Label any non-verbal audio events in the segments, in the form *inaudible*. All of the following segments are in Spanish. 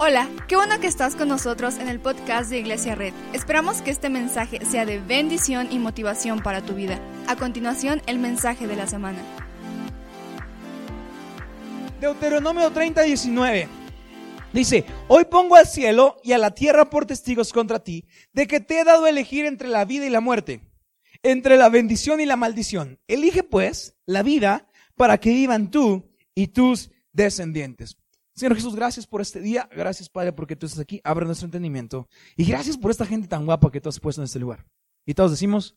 Hola, qué bueno que estás con nosotros en el podcast de Iglesia Red. Esperamos que este mensaje sea de bendición y motivación para tu vida. A continuación, el mensaje de la semana. Deuteronomio 30, 19. Dice, hoy pongo al cielo y a la tierra por testigos contra ti, de que te he dado a elegir entre la vida y la muerte, entre la bendición y la maldición. Elige pues la vida para que vivan tú y tus descendientes. Señor Jesús, gracias por este día. Gracias, Padre, porque tú estás aquí. Abre nuestro entendimiento. Y gracias por esta gente tan guapa que tú has puesto en este lugar. Y todos decimos,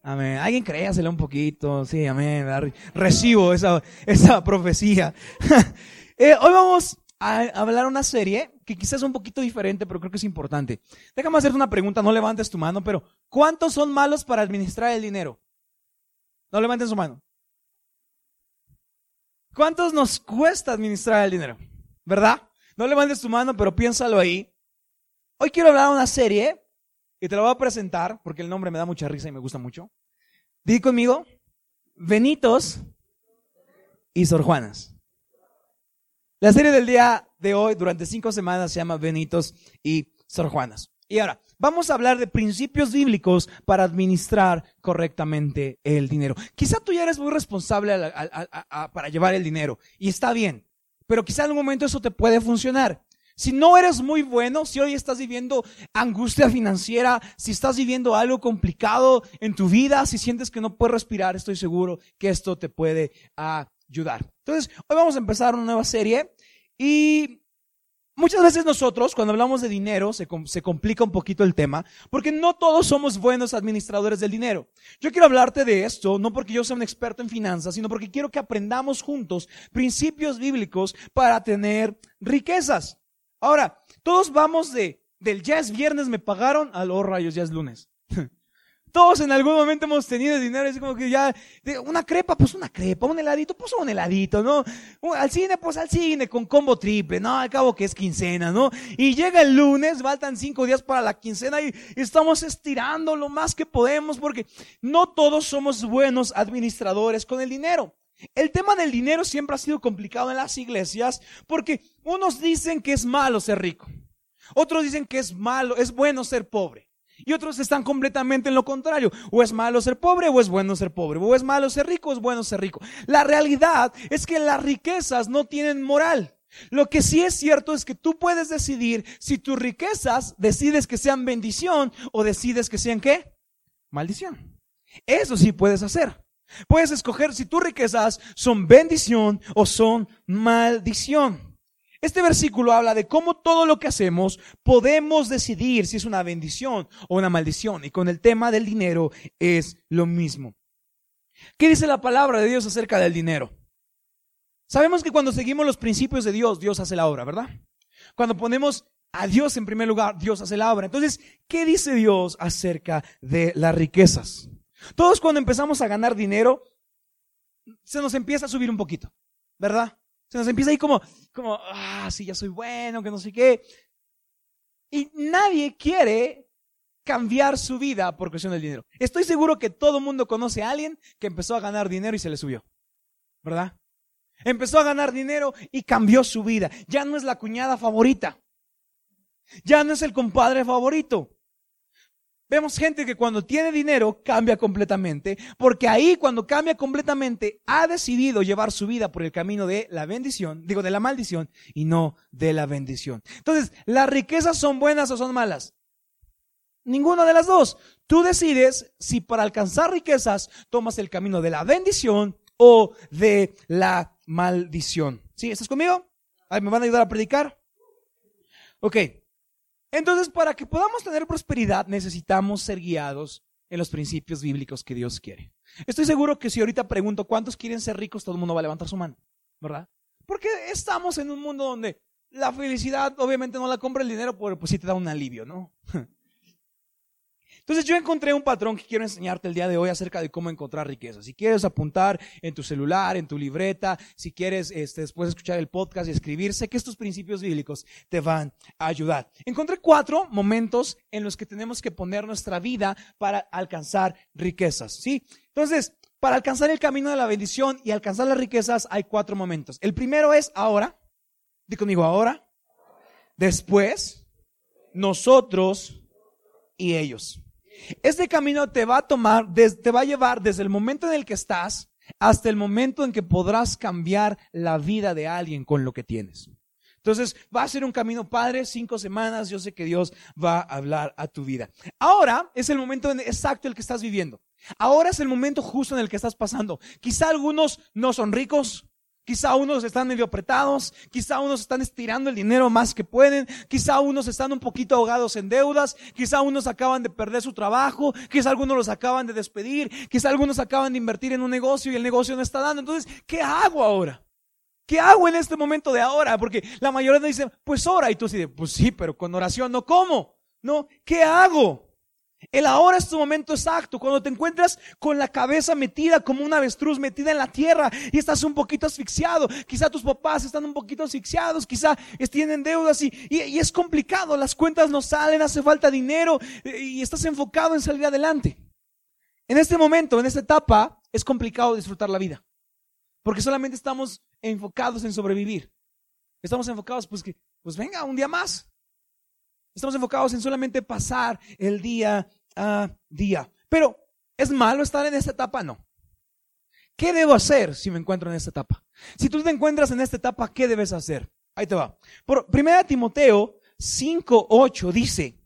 amén. Alguien créasela un poquito. Sí, amén. Recibo esa, esa profecía. *laughs* Eh, hoy vamos a hablar una serie que quizás es un poquito diferente, pero creo que es importante. Déjame hacerte una pregunta. No levantes tu mano, pero ¿cuántos son malos para administrar el dinero? No levanten su mano. ¿Cuántos nos cuesta administrar el dinero? ¿Verdad? No levantes tu mano, pero piénsalo ahí. Hoy quiero hablar de una serie y te la voy a presentar porque el nombre me da mucha risa y me gusta mucho. Di conmigo, Benitos y Sor Juanas. La serie del día de hoy, durante cinco semanas, se llama Benitos y Sor Juanas. Y ahora, vamos a hablar de principios bíblicos para administrar correctamente el dinero. Quizá tú ya eres muy responsable para llevar el dinero y está bien pero quizá en un momento eso te puede funcionar. Si no eres muy bueno, si hoy estás viviendo angustia financiera, si estás viviendo algo complicado en tu vida, si sientes que no puedes respirar, estoy seguro que esto te puede ayudar. Entonces, hoy vamos a empezar una nueva serie y Muchas veces nosotros, cuando hablamos de dinero, se, se, complica un poquito el tema, porque no todos somos buenos administradores del dinero. Yo quiero hablarte de esto, no porque yo sea un experto en finanzas, sino porque quiero que aprendamos juntos principios bíblicos para tener riquezas. Ahora, todos vamos de, del ya es viernes me pagaron al oh rayos, ya es lunes. *laughs* Todos en algún momento hemos tenido dinero, es como que ya, una crepa, pues una crepa, un heladito, pues un heladito, ¿no? Al cine, pues al cine, con combo triple, ¿no? Al cabo que es quincena, ¿no? Y llega el lunes, faltan cinco días para la quincena y estamos estirando lo más que podemos porque no todos somos buenos administradores con el dinero. El tema del dinero siempre ha sido complicado en las iglesias porque unos dicen que es malo ser rico, otros dicen que es malo, es bueno ser pobre. Y otros están completamente en lo contrario. O es malo ser pobre o es bueno ser pobre. O es malo ser rico o es bueno ser rico. La realidad es que las riquezas no tienen moral. Lo que sí es cierto es que tú puedes decidir si tus riquezas decides que sean bendición o decides que sean qué? Maldición. Eso sí puedes hacer. Puedes escoger si tus riquezas son bendición o son maldición. Este versículo habla de cómo todo lo que hacemos podemos decidir si es una bendición o una maldición. Y con el tema del dinero es lo mismo. ¿Qué dice la palabra de Dios acerca del dinero? Sabemos que cuando seguimos los principios de Dios, Dios hace la obra, ¿verdad? Cuando ponemos a Dios en primer lugar, Dios hace la obra. Entonces, ¿qué dice Dios acerca de las riquezas? Todos cuando empezamos a ganar dinero, se nos empieza a subir un poquito, ¿verdad? Se nos empieza ahí como, como, ah, sí, ya soy bueno, que no sé qué. Y nadie quiere cambiar su vida por cuestión del dinero. Estoy seguro que todo el mundo conoce a alguien que empezó a ganar dinero y se le subió. ¿Verdad? Empezó a ganar dinero y cambió su vida. Ya no es la cuñada favorita. Ya no es el compadre favorito. Vemos gente que cuando tiene dinero cambia completamente, porque ahí cuando cambia completamente ha decidido llevar su vida por el camino de la bendición, digo de la maldición y no de la bendición. Entonces, ¿las riquezas son buenas o son malas? Ninguna de las dos. Tú decides si para alcanzar riquezas tomas el camino de la bendición o de la maldición. ¿Sí? ¿Estás conmigo? ¿Me van a ayudar a predicar? Ok. Entonces, para que podamos tener prosperidad, necesitamos ser guiados en los principios bíblicos que Dios quiere. Estoy seguro que si ahorita pregunto cuántos quieren ser ricos, todo el mundo va a levantar su mano, ¿verdad? Porque estamos en un mundo donde la felicidad obviamente no la compra el dinero, pero pues sí te da un alivio, ¿no? *laughs* Entonces yo encontré un patrón que quiero enseñarte el día de hoy acerca de cómo encontrar riqueza. Si quieres apuntar en tu celular, en tu libreta, si quieres este, después escuchar el podcast y escribir, sé que estos principios bíblicos te van a ayudar. Encontré cuatro momentos en los que tenemos que poner nuestra vida para alcanzar riquezas. ¿sí? Entonces, para alcanzar el camino de la bendición y alcanzar las riquezas hay cuatro momentos. El primero es ahora. Di conmigo ahora. después nosotros y ellos. Este camino te va a tomar, te va a llevar desde el momento en el que estás hasta el momento en que podrás cambiar la vida de alguien con lo que tienes. Entonces, va a ser un camino padre, cinco semanas, yo sé que Dios va a hablar a tu vida. Ahora es el momento exacto el que estás viviendo. Ahora es el momento justo en el que estás pasando. Quizá algunos no son ricos, Quizá unos están medio apretados, quizá unos están estirando el dinero más que pueden, quizá unos están un poquito ahogados en deudas, quizá unos acaban de perder su trabajo, quizá algunos los acaban de despedir, quizá algunos acaban de invertir en un negocio y el negocio no está dando. Entonces, ¿qué hago ahora? ¿Qué hago en este momento de ahora? Porque la mayoría dicen, pues ora. Y tú dices, pues sí, pero con oración no, ¿cómo? No, ¿qué hago? El ahora es tu momento exacto, cuando te encuentras con la cabeza metida como una avestruz metida en la tierra y estás un poquito asfixiado. Quizá tus papás están un poquito asfixiados, quizá tienen deudas y, y es complicado, las cuentas no salen, hace falta dinero y estás enfocado en salir adelante. En este momento, en esta etapa, es complicado disfrutar la vida, porque solamente estamos enfocados en sobrevivir. Estamos enfocados, pues que, pues venga, un día más. Estamos enfocados en solamente pasar el día a día. Pero, ¿es malo estar en esta etapa? No. ¿Qué debo hacer si me encuentro en esta etapa? Si tú te encuentras en esta etapa, ¿qué debes hacer? Ahí te va. Por 1 Timoteo 5:8 dice,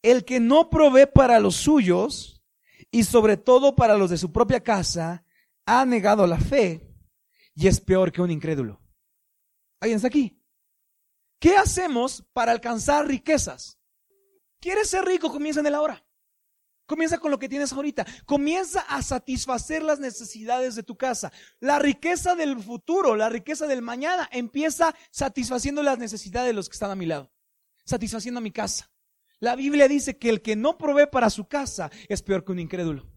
el que no provee para los suyos y sobre todo para los de su propia casa, ha negado la fe y es peor que un incrédulo. ¿Alguien está aquí? ¿Qué hacemos para alcanzar riquezas? ¿Quieres ser rico? Comienza en el ahora. Comienza con lo que tienes ahorita. Comienza a satisfacer las necesidades de tu casa. La riqueza del futuro, la riqueza del mañana, empieza satisfaciendo las necesidades de los que están a mi lado. Satisfaciendo a mi casa. La Biblia dice que el que no provee para su casa es peor que un incrédulo.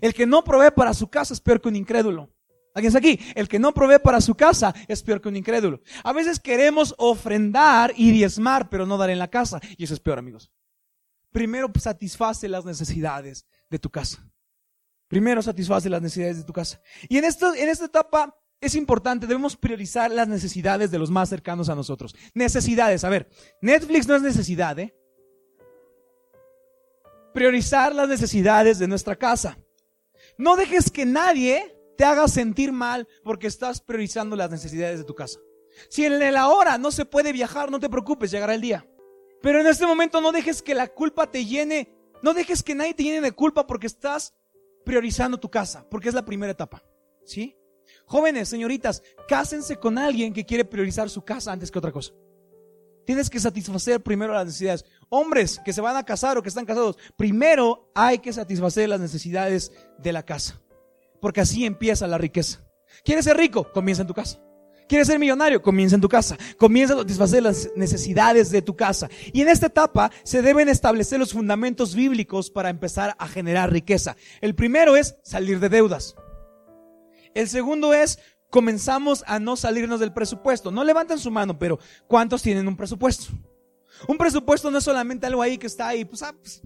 El que no provee para su casa es peor que un incrédulo. ¿Alguien está aquí? El que no provee para su casa es peor que un incrédulo. A veces queremos ofrendar y diezmar, pero no dar en la casa. Y eso es peor, amigos. Primero satisface las necesidades de tu casa. Primero satisface las necesidades de tu casa. Y en, en esta etapa es importante, debemos priorizar las necesidades de los más cercanos a nosotros. Necesidades, a ver, Netflix no es necesidad, ¿eh? Priorizar las necesidades de nuestra casa. No dejes que nadie te haga sentir mal porque estás priorizando las necesidades de tu casa. Si en el ahora no se puede viajar, no te preocupes, llegará el día. Pero en este momento no dejes que la culpa te llene, no dejes que nadie te llene de culpa porque estás priorizando tu casa, porque es la primera etapa. ¿Sí? Jóvenes, señoritas, cásense con alguien que quiere priorizar su casa antes que otra cosa. Tienes que satisfacer primero las necesidades. Hombres que se van a casar o que están casados, primero hay que satisfacer las necesidades de la casa porque así empieza la riqueza. ¿Quieres ser rico? Comienza en tu casa. ¿Quieres ser millonario? Comienza en tu casa. Comienza a satisfacer las necesidades de tu casa. Y en esta etapa se deben establecer los fundamentos bíblicos para empezar a generar riqueza. El primero es salir de deudas. El segundo es comenzamos a no salirnos del presupuesto. No levanten su mano, pero ¿cuántos tienen un presupuesto? Un presupuesto no es solamente algo ahí que está ahí, pues, ah, pues,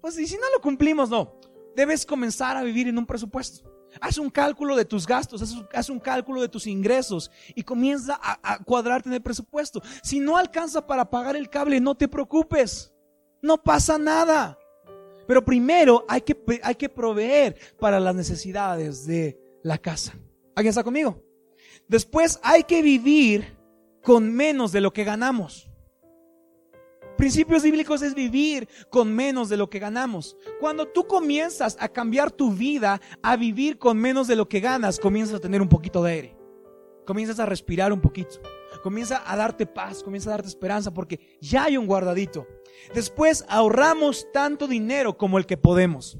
pues y si no lo cumplimos, no. Debes comenzar a vivir en un presupuesto. Haz un cálculo de tus gastos, haz, un cálculo de tus ingresos y comienza a, cuadrarte en el presupuesto. Si no alcanza para pagar el cable, no te preocupes. No pasa nada. Pero primero hay que, hay que proveer para las necesidades de la casa. ¿Alguien está conmigo? Después hay que vivir con menos de lo que ganamos. Principios bíblicos es vivir con menos de lo que ganamos. Cuando tú comienzas a cambiar tu vida, a vivir con menos de lo que ganas, comienzas a tener un poquito de aire. Comienzas a respirar un poquito. Comienza a darte paz, comienza a darte esperanza porque ya hay un guardadito. Después ahorramos tanto dinero como el que podemos.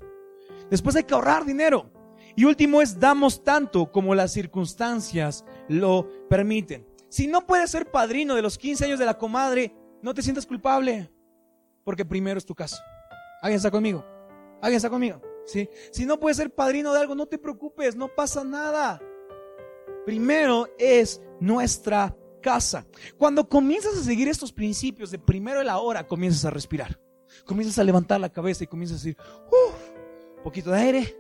Después hay que ahorrar dinero. Y último es damos tanto como las circunstancias lo permiten. Si no puedes ser padrino de los 15 años de la comadre, no te sientas culpable, porque primero es tu caso. ¿Alguien está conmigo? ¿Alguien está conmigo? ¿Sí? Si no puedes ser padrino de algo, no te preocupes, no pasa nada. Primero es nuestra casa. Cuando comienzas a seguir estos principios de primero el ahora, comienzas a respirar. Comienzas a levantar la cabeza y comienzas a decir, uff, poquito de aire.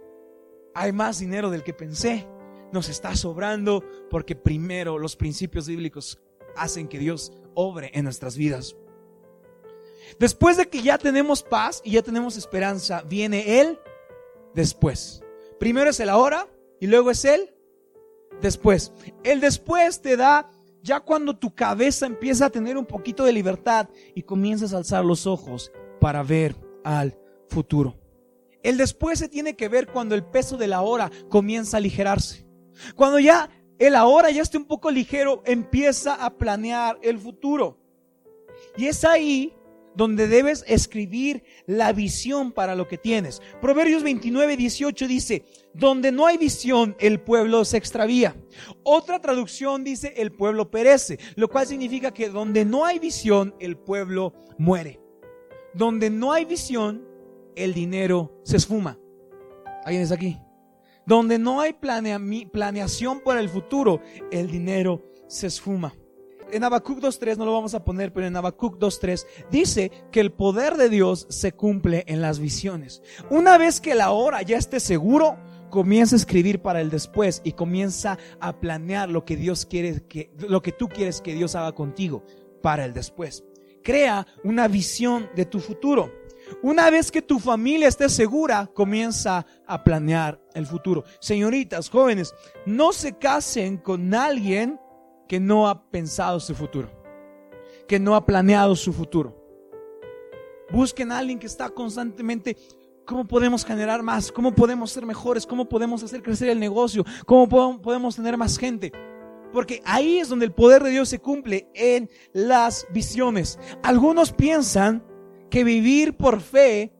Hay más dinero del que pensé. Nos está sobrando porque primero los principios bíblicos hacen que Dios obre en nuestras vidas. Después de que ya tenemos paz y ya tenemos esperanza, viene el después. Primero es el ahora y luego es el después. El después te da ya cuando tu cabeza empieza a tener un poquito de libertad y comienzas a alzar los ojos para ver al futuro. El después se tiene que ver cuando el peso de la hora comienza a aligerarse. Cuando ya el ahora ya esté un poco ligero, empieza a planear el futuro. Y es ahí donde debes escribir la visión para lo que tienes. Proverbios 29, 18 dice, donde no hay visión, el pueblo se extravía. Otra traducción dice, el pueblo perece, lo cual significa que donde no hay visión, el pueblo muere. Donde no hay visión, el dinero se esfuma. ¿Alguien está aquí? Donde no hay planeación para el futuro, el dinero se esfuma en Habacuc 2.3 no lo vamos a poner, pero en Habacuc 2.3 dice que el poder de Dios se cumple en las visiones. Una vez que la hora ya esté seguro, comienza a escribir para el después y comienza a planear lo que Dios quiere que lo que tú quieres que Dios haga contigo para el después. Crea una visión de tu futuro. Una vez que tu familia esté segura, comienza a planear el futuro. Señoritas, jóvenes, no se casen con alguien que no ha pensado su futuro, que no ha planeado su futuro. Busquen a alguien que está constantemente, ¿cómo podemos generar más? ¿Cómo podemos ser mejores? ¿Cómo podemos hacer crecer el negocio? ¿Cómo podemos tener más gente? Porque ahí es donde el poder de Dios se cumple en las visiones. Algunos piensan que vivir por fe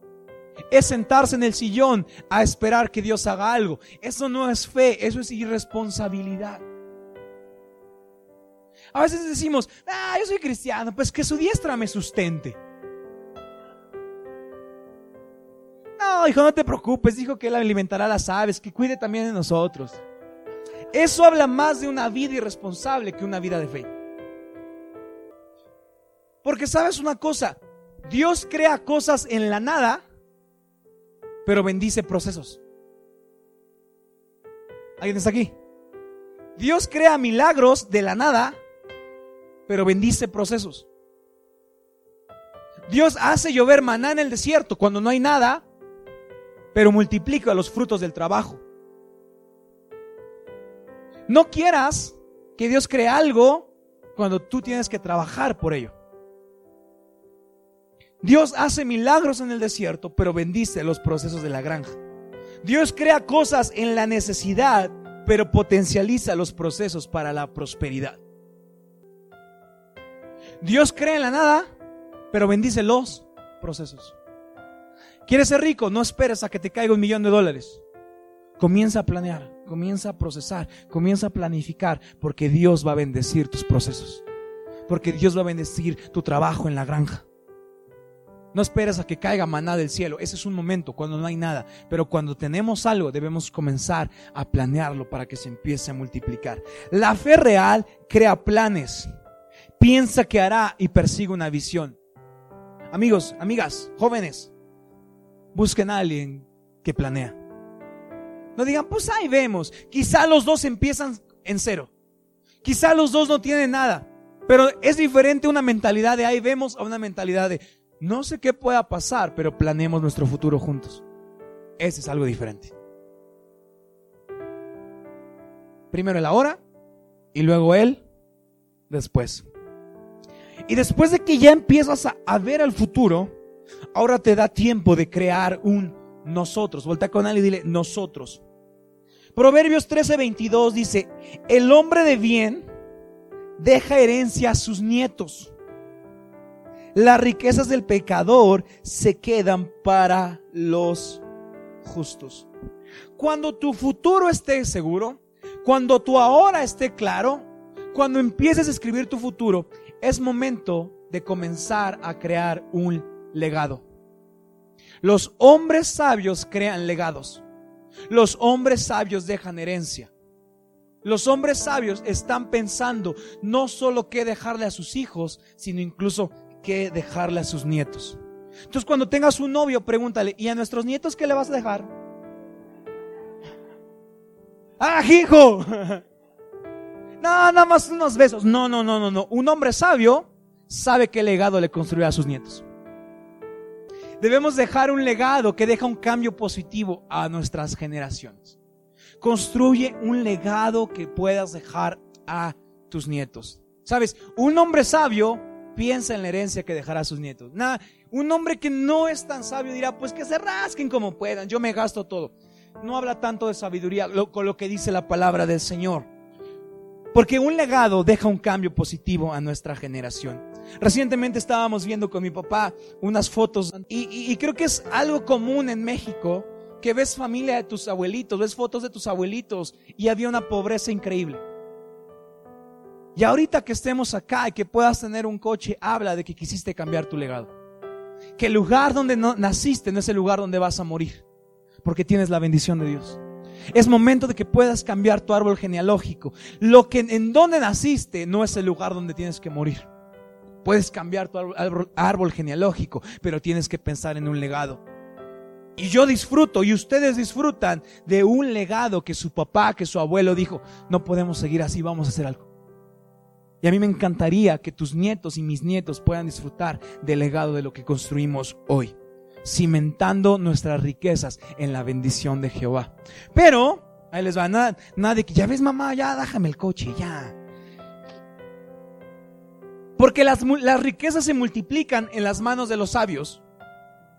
es sentarse en el sillón a esperar que Dios haga algo. Eso no es fe, eso es irresponsabilidad. A veces decimos, ah, yo soy cristiano, pues que su diestra me sustente. No, hijo, no te preocupes, dijo que él alimentará a las aves, que cuide también de nosotros. Eso habla más de una vida irresponsable que una vida de fe. Porque sabes una cosa, Dios crea cosas en la nada, pero bendice procesos. ¿Alguien está aquí? Dios crea milagros de la nada, pero bendice procesos. Dios hace llover maná en el desierto cuando no hay nada, pero multiplica los frutos del trabajo. No quieras que Dios cree algo cuando tú tienes que trabajar por ello. Dios hace milagros en el desierto, pero bendice los procesos de la granja. Dios crea cosas en la necesidad, pero potencializa los procesos para la prosperidad. Dios cree en la nada, pero bendice los procesos. ¿Quieres ser rico? No esperes a que te caiga un millón de dólares. Comienza a planear, comienza a procesar, comienza a planificar, porque Dios va a bendecir tus procesos. Porque Dios va a bendecir tu trabajo en la granja. No esperes a que caiga maná del cielo. Ese es un momento cuando no hay nada. Pero cuando tenemos algo debemos comenzar a planearlo para que se empiece a multiplicar. La fe real crea planes piensa que hará y persigue una visión. Amigos, amigas, jóvenes, busquen a alguien que planea. No digan, pues ahí vemos. Quizá los dos empiezan en cero. Quizá los dos no tienen nada. Pero es diferente una mentalidad de ahí vemos a una mentalidad de no sé qué pueda pasar, pero planeemos nuestro futuro juntos. Ese es algo diferente. Primero el ahora y luego él después. Y después de que ya empiezas a, ver al futuro, ahora te da tiempo de crear un nosotros. Volta con él y dile nosotros. Proverbios 13:22 dice, el hombre de bien deja herencia a sus nietos. Las riquezas del pecador se quedan para los justos. Cuando tu futuro esté seguro, cuando tu ahora esté claro, cuando empieces a escribir tu futuro, es momento de comenzar a crear un legado. Los hombres sabios crean legados. Los hombres sabios dejan herencia. Los hombres sabios están pensando no solo qué dejarle a sus hijos, sino incluso qué dejarle a sus nietos. Entonces cuando tengas un novio, pregúntale, ¿y a nuestros nietos qué le vas a dejar? *laughs* ¡Ah, hijo! *laughs* No, nada más unos besos. No, no, no, no, no. Un hombre sabio sabe qué legado le construirá a sus nietos. Debemos dejar un legado que deja un cambio positivo a nuestras generaciones. Construye un legado que puedas dejar a tus nietos. Sabes, un hombre sabio piensa en la herencia que dejará a sus nietos. Un hombre que no es tan sabio dirá, pues que se rasquen como puedan, yo me gasto todo. No habla tanto de sabiduría con lo que dice la palabra del Señor. Porque un legado deja un cambio positivo a nuestra generación. Recientemente estábamos viendo con mi papá unas fotos y, y creo que es algo común en México que ves familia de tus abuelitos, ves fotos de tus abuelitos y había una pobreza increíble. Y ahorita que estemos acá y que puedas tener un coche, habla de que quisiste cambiar tu legado. Que el lugar donde no, naciste no es el lugar donde vas a morir, porque tienes la bendición de Dios. Es momento de que puedas cambiar tu árbol genealógico. Lo que en donde naciste no es el lugar donde tienes que morir. Puedes cambiar tu árbol, árbol genealógico, pero tienes que pensar en un legado. Y yo disfruto y ustedes disfrutan de un legado que su papá, que su abuelo dijo, no podemos seguir así, vamos a hacer algo. Y a mí me encantaría que tus nietos y mis nietos puedan disfrutar del legado de lo que construimos hoy, cimentando nuestras riquezas en la bendición de Jehová. Pero, ahí les va, nada, nada que ya ves mamá, ya déjame el coche, ya. Porque las, las riquezas se multiplican en las manos de los sabios,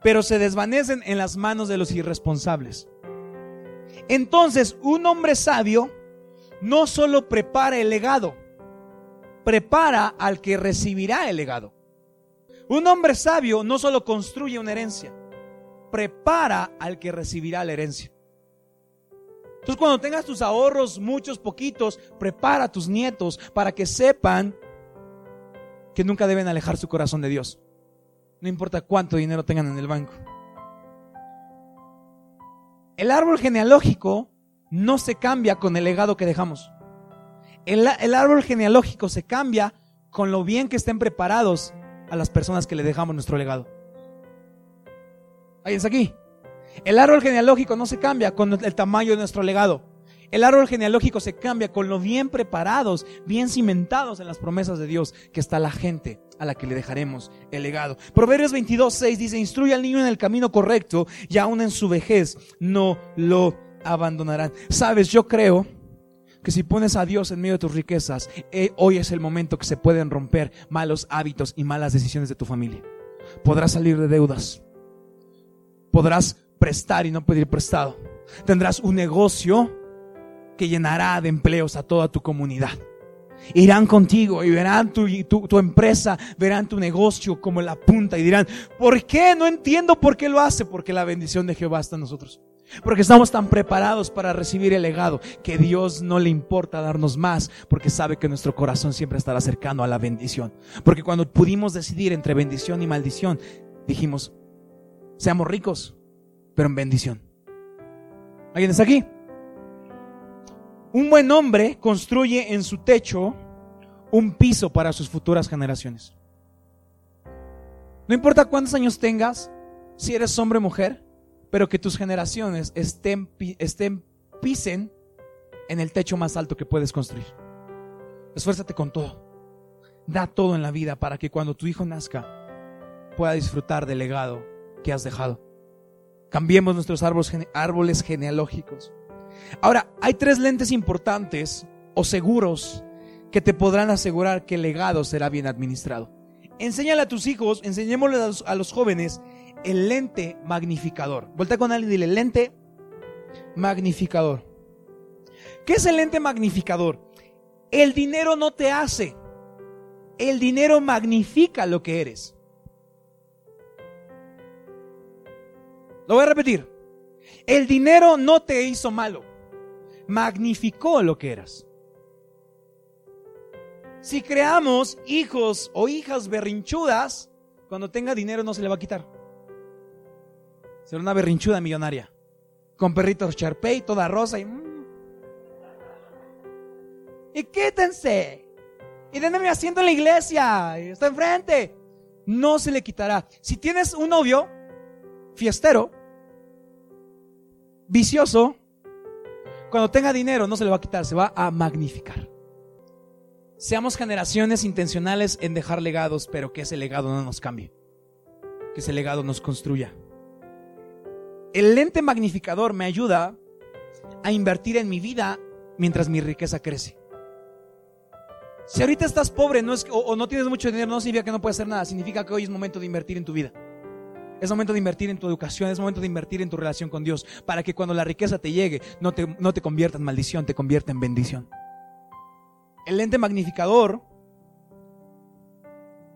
pero se desvanecen en las manos de los irresponsables. Entonces, un hombre sabio no solo prepara el legado, prepara al que recibirá el legado. Un hombre sabio no solo construye una herencia, prepara al que recibirá la herencia. Entonces cuando tengas tus ahorros, muchos, poquitos, prepara a tus nietos para que sepan que nunca deben alejar su corazón de Dios. No importa cuánto dinero tengan en el banco. El árbol genealógico no se cambia con el legado que dejamos. El, árbol genealógico se cambia con lo bien que estén preparados a las personas que le dejamos nuestro legado. ¿Alguien aquí? El árbol genealógico no se cambia con el tamaño de nuestro legado. El árbol genealógico se cambia con lo bien preparados, bien cimentados en las promesas de Dios que está la gente a la que le dejaremos el legado. Proverbios 22, 6 dice, instruye al niño en el camino correcto y aún en su vejez no lo abandonarán. Sabes, yo creo que si pones a Dios en medio de tus riquezas, eh, hoy es el momento que se pueden romper malos hábitos y malas decisiones de tu familia. Podrás salir de deudas. Podrás prestar y no pedir prestado. Tendrás un negocio que llenará de empleos a toda tu comunidad. Irán contigo y verán tu, tu, tu, empresa, verán tu negocio como la punta y dirán, ¿por qué? No entiendo por qué lo hace, porque la bendición de Jehová está en nosotros. Porque estamos tan preparados para recibir el legado que Dios no le importa darnos más porque sabe que nuestro corazón siempre estará cercano a la bendición. Porque cuando pudimos decidir entre bendición y maldición, dijimos, seamos ricos, pero en bendición. ¿Alguien está aquí? Un buen hombre construye en su techo un piso para sus futuras generaciones. No importa cuántos años tengas, si eres hombre o mujer, pero que tus generaciones estén, estén, pisen en el techo más alto que puedes construir. Esfuérzate con todo. Da todo en la vida para que cuando tu hijo nazca pueda disfrutar del legado que has dejado. Cambiemos nuestros árboles, genealógicos. Ahora, hay tres lentes importantes o seguros que te podrán asegurar que el legado será bien administrado. Enséñale a tus hijos, enseñémosle a los jóvenes el lente magnificador. Vuelta con alguien y dile, lente magnificador. ¿Qué es el lente magnificador? El dinero no te hace. El dinero magnifica lo que eres. Lo voy a repetir. El dinero no te hizo malo. Magnificó lo que eras. Si creamos hijos o hijas berrinchudas, cuando tenga dinero no se le va a quitar. Será una berrinchuda millonaria. Con perritos Sharpei, toda rosa y... Mm. Y quítense. Y denme mi en la iglesia. Está enfrente. No se le quitará. Si tienes un novio fiestero, vicioso, cuando tenga dinero no se le va a quitar, se va a magnificar. Seamos generaciones intencionales en dejar legados, pero que ese legado no nos cambie que ese legado nos construya. El lente magnificador me ayuda a invertir en mi vida mientras mi riqueza crece. Si ahorita estás pobre o, no tienes mucho dinero, no significa que no puedes hacer nada, significa que hoy es momento de invertir en tu vida. Es momento de invertir en tu educación, es momento de invertir en tu relación con Dios, para que cuando la riqueza te llegue no te, no te convierta en maldición, te convierta en bendición. El lente magnificador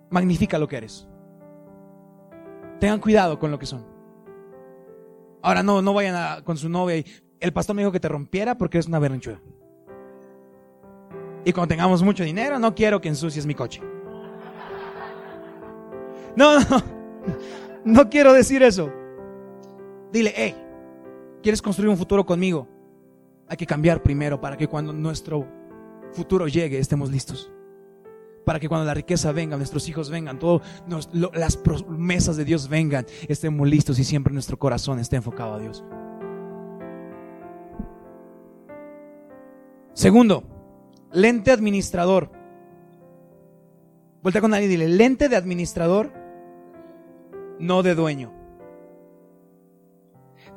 magnifica lo que eres. Tengan cuidado con lo que son. Ahora no, no vayan con su novia y el pastor me dijo que te rompiera porque eres una berrinchuda. Y cuando tengamos mucho dinero, no quiero que ensucies mi coche. No, no, no quiero decir eso. Dile, hey, ¿quieres construir un futuro conmigo? Hay que cambiar primero para que cuando nuestro futuro llegue estemos listos. Para que cuando la riqueza venga, nuestros hijos vengan, todas las promesas de Dios vengan, estemos listos y siempre nuestro corazón esté enfocado a Dios. Segundo, lente administrador. Vuelta con nadie y dile, lente de administrador, no de dueño.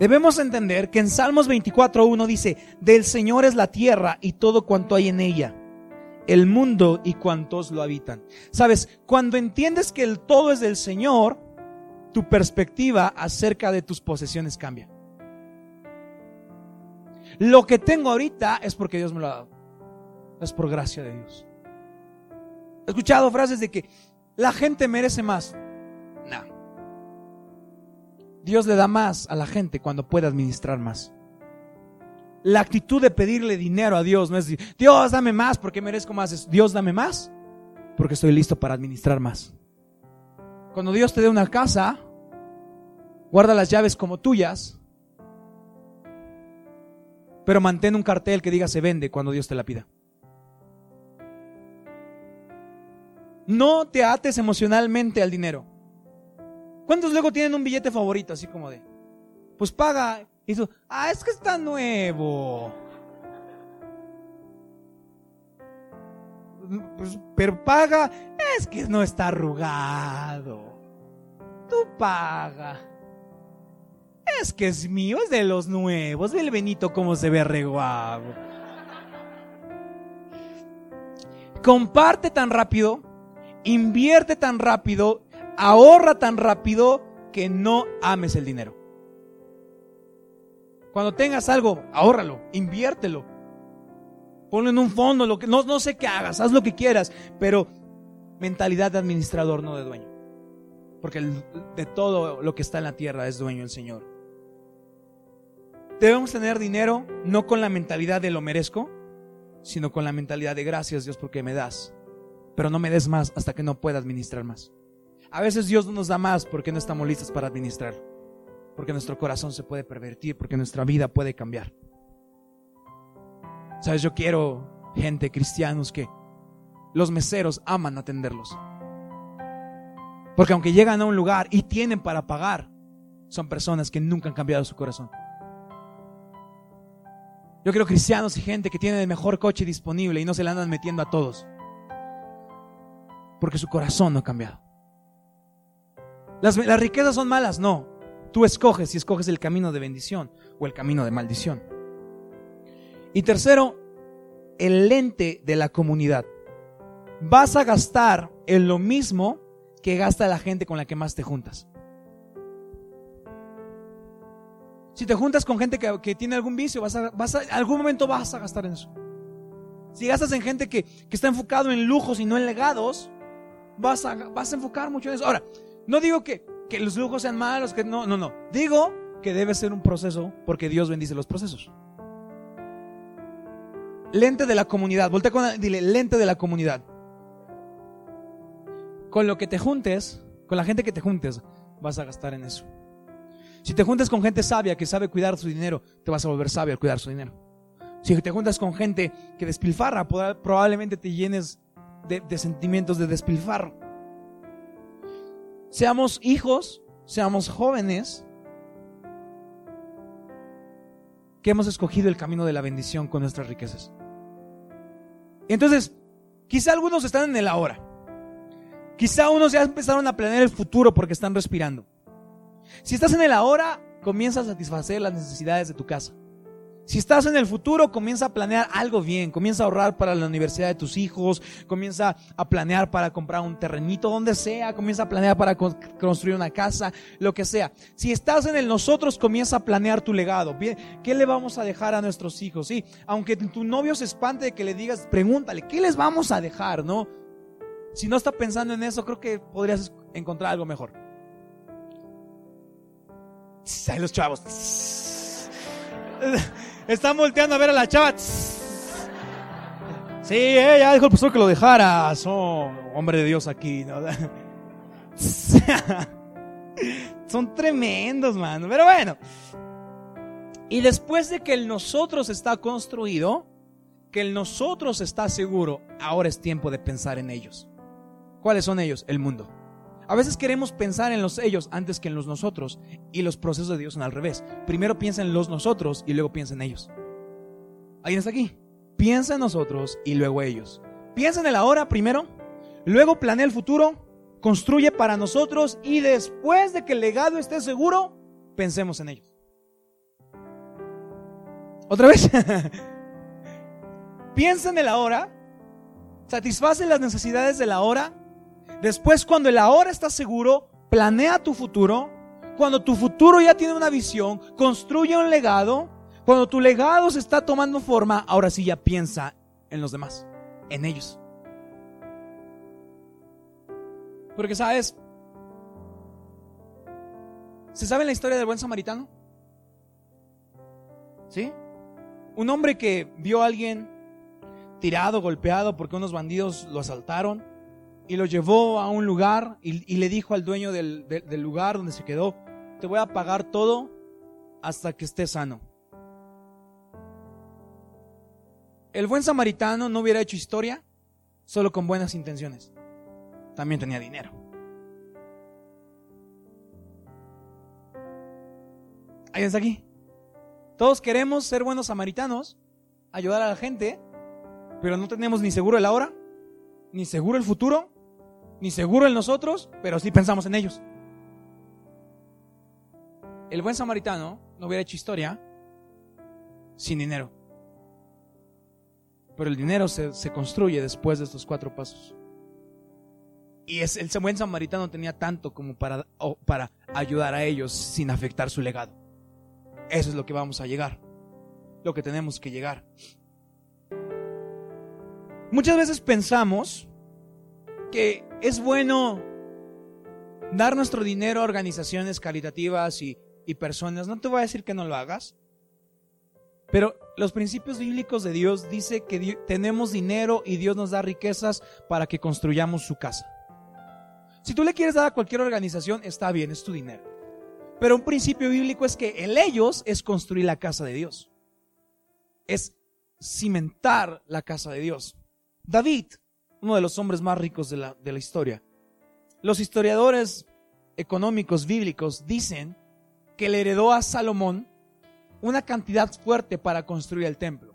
Debemos entender que en Salmos 24.1 dice, del Señor es la tierra y todo cuanto hay en ella, el mundo y cuantos lo habitan. Sabes, cuando entiendes que el todo es del Señor, tu perspectiva acerca de tus posesiones cambia. Lo que tengo ahorita es porque Dios me lo ha dado es por gracia de Dios. He escuchado frases de que la gente merece más. No. Dios le da más a la gente cuando puede administrar más. La actitud de pedirle dinero a Dios no es decir, Dios dame más porque merezco más. Dios dame más porque estoy listo para administrar más. Cuando Dios te dé una casa, guarda las llaves como tuyas, pero mantén un cartel que diga se vende cuando Dios te la pida. No te ates emocionalmente al dinero. ¿Cuántos luego tienen un billete favorito así como de, pues paga? Y ah, es que está nuevo. Pues, pero paga, es que no está arrugado. Tú paga. Es que es mío, es de los nuevos, del Benito como se ve reguado. Comparte tan rápido invierte tan rápido, ahorra tan rápido que no ames el dinero. Cuando tengas algo, ahórralo, inviértelo. Ponlo en un fondo, lo que, no, sé qué hagas, haz lo que quieras, pero mentalidad de administrador, no de dueño. Porque de todo lo que está en la tierra es dueño el Señor. Debemos tener dinero no con la mentalidad de lo merezco, sino con la mentalidad de gracias Dios porque me das pero no me des más hasta que no pueda administrar más. A veces Dios no nos da más porque no estamos listos para administrar, porque nuestro corazón se puede pervertir, porque nuestra vida puede cambiar. Sabes, yo quiero gente, cristianos, que los meseros aman atenderlos. Porque aunque llegan a un lugar y tienen para pagar, son personas que nunca han cambiado su corazón. Yo quiero cristianos y gente que tiene el mejor coche disponible y no se le andan metiendo a todos porque su corazón no ha cambiado. Las, riquezas son malas, no. Tú escoges si escoges el camino de bendición o el camino de maldición. Y tercero, el lente de la comunidad. Vas a gastar en lo mismo que gasta la gente con la que más te juntas. Si te juntas con gente que, tiene algún vicio, vas a, vas a, algún momento vas a gastar en eso. Si gastas en gente que, que está enfocado en lujos y no en legados, vas a, vas a enfocar mucho en eso. Ahora, no digo que, que los lujos sean malos, que no, no, no. Digo que debe ser un proceso porque Dios bendice los procesos. Lente de la comunidad. Voltea con dile, lente de la comunidad. Con lo que te juntes, con la gente que te juntes, vas a gastar en eso. Si te juntas con gente sabia que sabe cuidar su dinero, te vas a volver sabio al cuidar su dinero. Si te juntas con gente que despilfarra, probablemente te llenes de, sentimientos de despilfarro. Seamos hijos, seamos jóvenes, que hemos escogido el camino de la bendición con nuestras riquezas. Entonces, quizá algunos están en el ahora. Quizá unos ya empezaron a planear el futuro porque están respirando. Si estás en el ahora, comienza a satisfacer las necesidades de tu casa. Si estás en el futuro, comienza a planear algo bien, comienza a ahorrar para la universidad de tus hijos, comienza a planear para comprar un terrenito donde sea, comienza a planear para construir una casa, lo que sea. Si estás en el nosotros, comienza a planear tu legado. ¿Qué le vamos a dejar a nuestros hijos? Sí, aunque tu novio se espante de que le digas, pregúntale, ¿qué les vamos a dejar? ¿No? Si no está pensando en eso, creo que podrías encontrar algo mejor. Los chavos. Están volteando a ver a la chava. Sí, eh, ya dijo el pastor que lo dejara. hombre de Dios aquí. *laughs* Son tremendos, mano. Pero bueno. Y después de que el nosotros está construido, que el nosotros está seguro, ahora es tiempo de pensar en ellos. ¿Cuáles son ellos? El mundo. A veces queremos pensar en los ellos antes que en los nosotros y los procesos de Dios son al revés. Primero piensa en los nosotros y luego piensa en ellos. ¿Alguien está aquí? Piensa en nosotros y luego ellos. Piensa en el ahora primero, luego planea el futuro, construye para nosotros y después de que el legado esté seguro, pensemos en ellos. ¿Otra vez? *laughs* Piensa en el ahora, satisface las necesidades del ahora Después, cuando el ahora está seguro, planea tu futuro. Cuando tu futuro ya tiene una visión, construye un legado. Cuando tu legado se está tomando forma, ahora sí ya piensa en los demás, en ellos. Porque sabes, ¿se sabe la historia del buen samaritano? ¿Sí? Un hombre que vio a alguien tirado, golpeado porque unos bandidos lo asaltaron y lo llevó a un lugar y, le dijo al dueño del, lugar donde se quedó, te voy a pagar todo hasta que estés sano. El buen samaritano no hubiera hecho historia solo con buenas intenciones. También tenía dinero. ¿Alguien está aquí? Todos queremos ser buenos samaritanos, ayudar a la gente, pero no tenemos ni seguro el ahora, ni seguro el futuro, ni seguro en nosotros, pero sí pensamos en ellos. El buen samaritano no hubiera hecho historia sin dinero. Pero el dinero se, construye después de estos cuatro pasos. Y el buen samaritano tenía tanto como para, para ayudar a ellos sin afectar su legado. Eso es lo que vamos a llegar. Lo que tenemos que llegar. Muchas veces pensamos que es bueno dar nuestro dinero a organizaciones caritativas y, personas. No te voy a decir que no lo hagas. Pero los principios bíblicos de Dios dice que tenemos dinero y Dios nos da riquezas para que construyamos su casa. Si tú le quieres dar a cualquier organización, está bien, es tu dinero. Pero un principio bíblico es que el ellos es construir la casa de Dios. Es cimentar la casa de Dios. David uno de los hombres más ricos de la, de la historia. Los historiadores económicos bíblicos dicen que le heredó a Salomón una cantidad fuerte para construir el templo.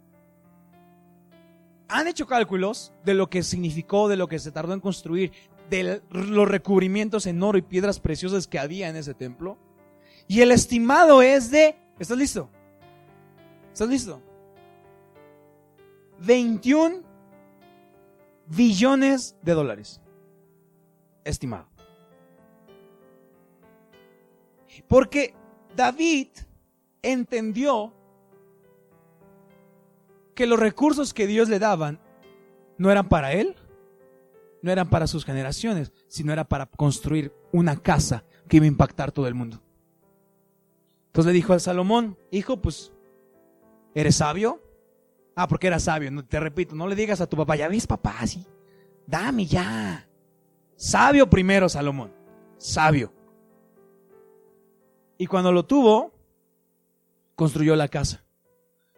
Han hecho cálculos de lo que significó, de lo que se tardó en construir, de los recubrimientos en oro y piedras preciosas que había en ese templo. Y el estimado es de, ¿estás listo? ¿Estás listo? 21 billones de dólares. Estimado. Porque David entendió que los recursos que Dios le daban no eran para él, no eran para sus generaciones, sino era para construir una casa que iba a impactar todo el mundo. Entonces le dijo a Salomón, hijo, pues, ¿eres sabio? Ah, porque era sabio. Te repito, no le digas a tu papá, ya ves papá, sí. Dame ya. Sabio primero, Salomón. Sabio. Y cuando lo tuvo, construyó la casa.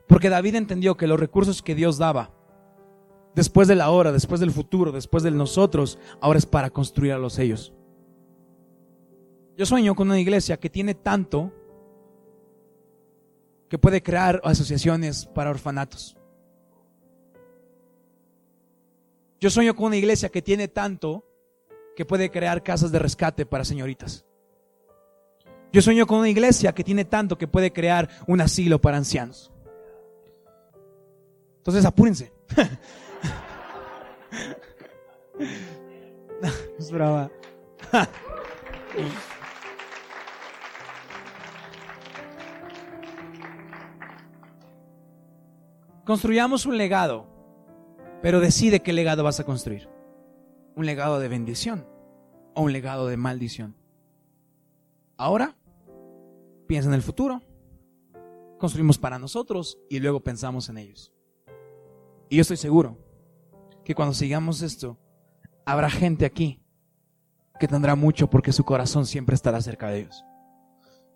Porque David entendió que los recursos que Dios daba, después de la hora, después del futuro, después de nosotros, ahora es para construir a los ellos. Yo sueño con una iglesia que tiene tanto que puede crear asociaciones para orfanatos. Yo sueño con una iglesia que tiene tanto que puede crear casas de rescate para señoritas. Yo sueño con una iglesia que tiene tanto que puede crear un asilo para ancianos. Entonces apúrense. *laughs* es brava. *laughs* Construyamos un legado, pero decide qué legado vas a construir. ¿Un legado de bendición o un legado de maldición? Ahora, piensa en el futuro. Construimos para nosotros y luego pensamos en ellos. Y yo estoy seguro que cuando sigamos esto, habrá gente aquí que tendrá mucho porque su corazón siempre estará cerca de ellos.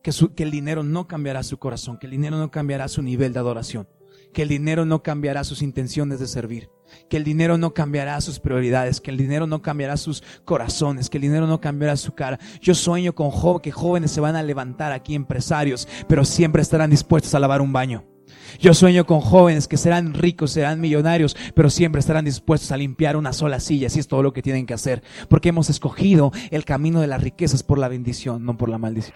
Que, que el dinero no cambiará su corazón, que el dinero no cambiará su nivel de adoración que el dinero no cambiará sus intenciones de servir, que el dinero no cambiará sus prioridades, que el dinero no cambiará sus corazones, que el dinero no cambiará su cara. Yo sueño con que jóvenes se van a levantar aquí, empresarios, pero siempre estarán dispuestos a lavar un baño. Yo sueño con jóvenes que serán ricos, serán millonarios, pero siempre estarán dispuestos a limpiar una sola silla, si es todo lo que tienen que hacer, porque hemos escogido el camino de las riquezas por la bendición, no por la maldición.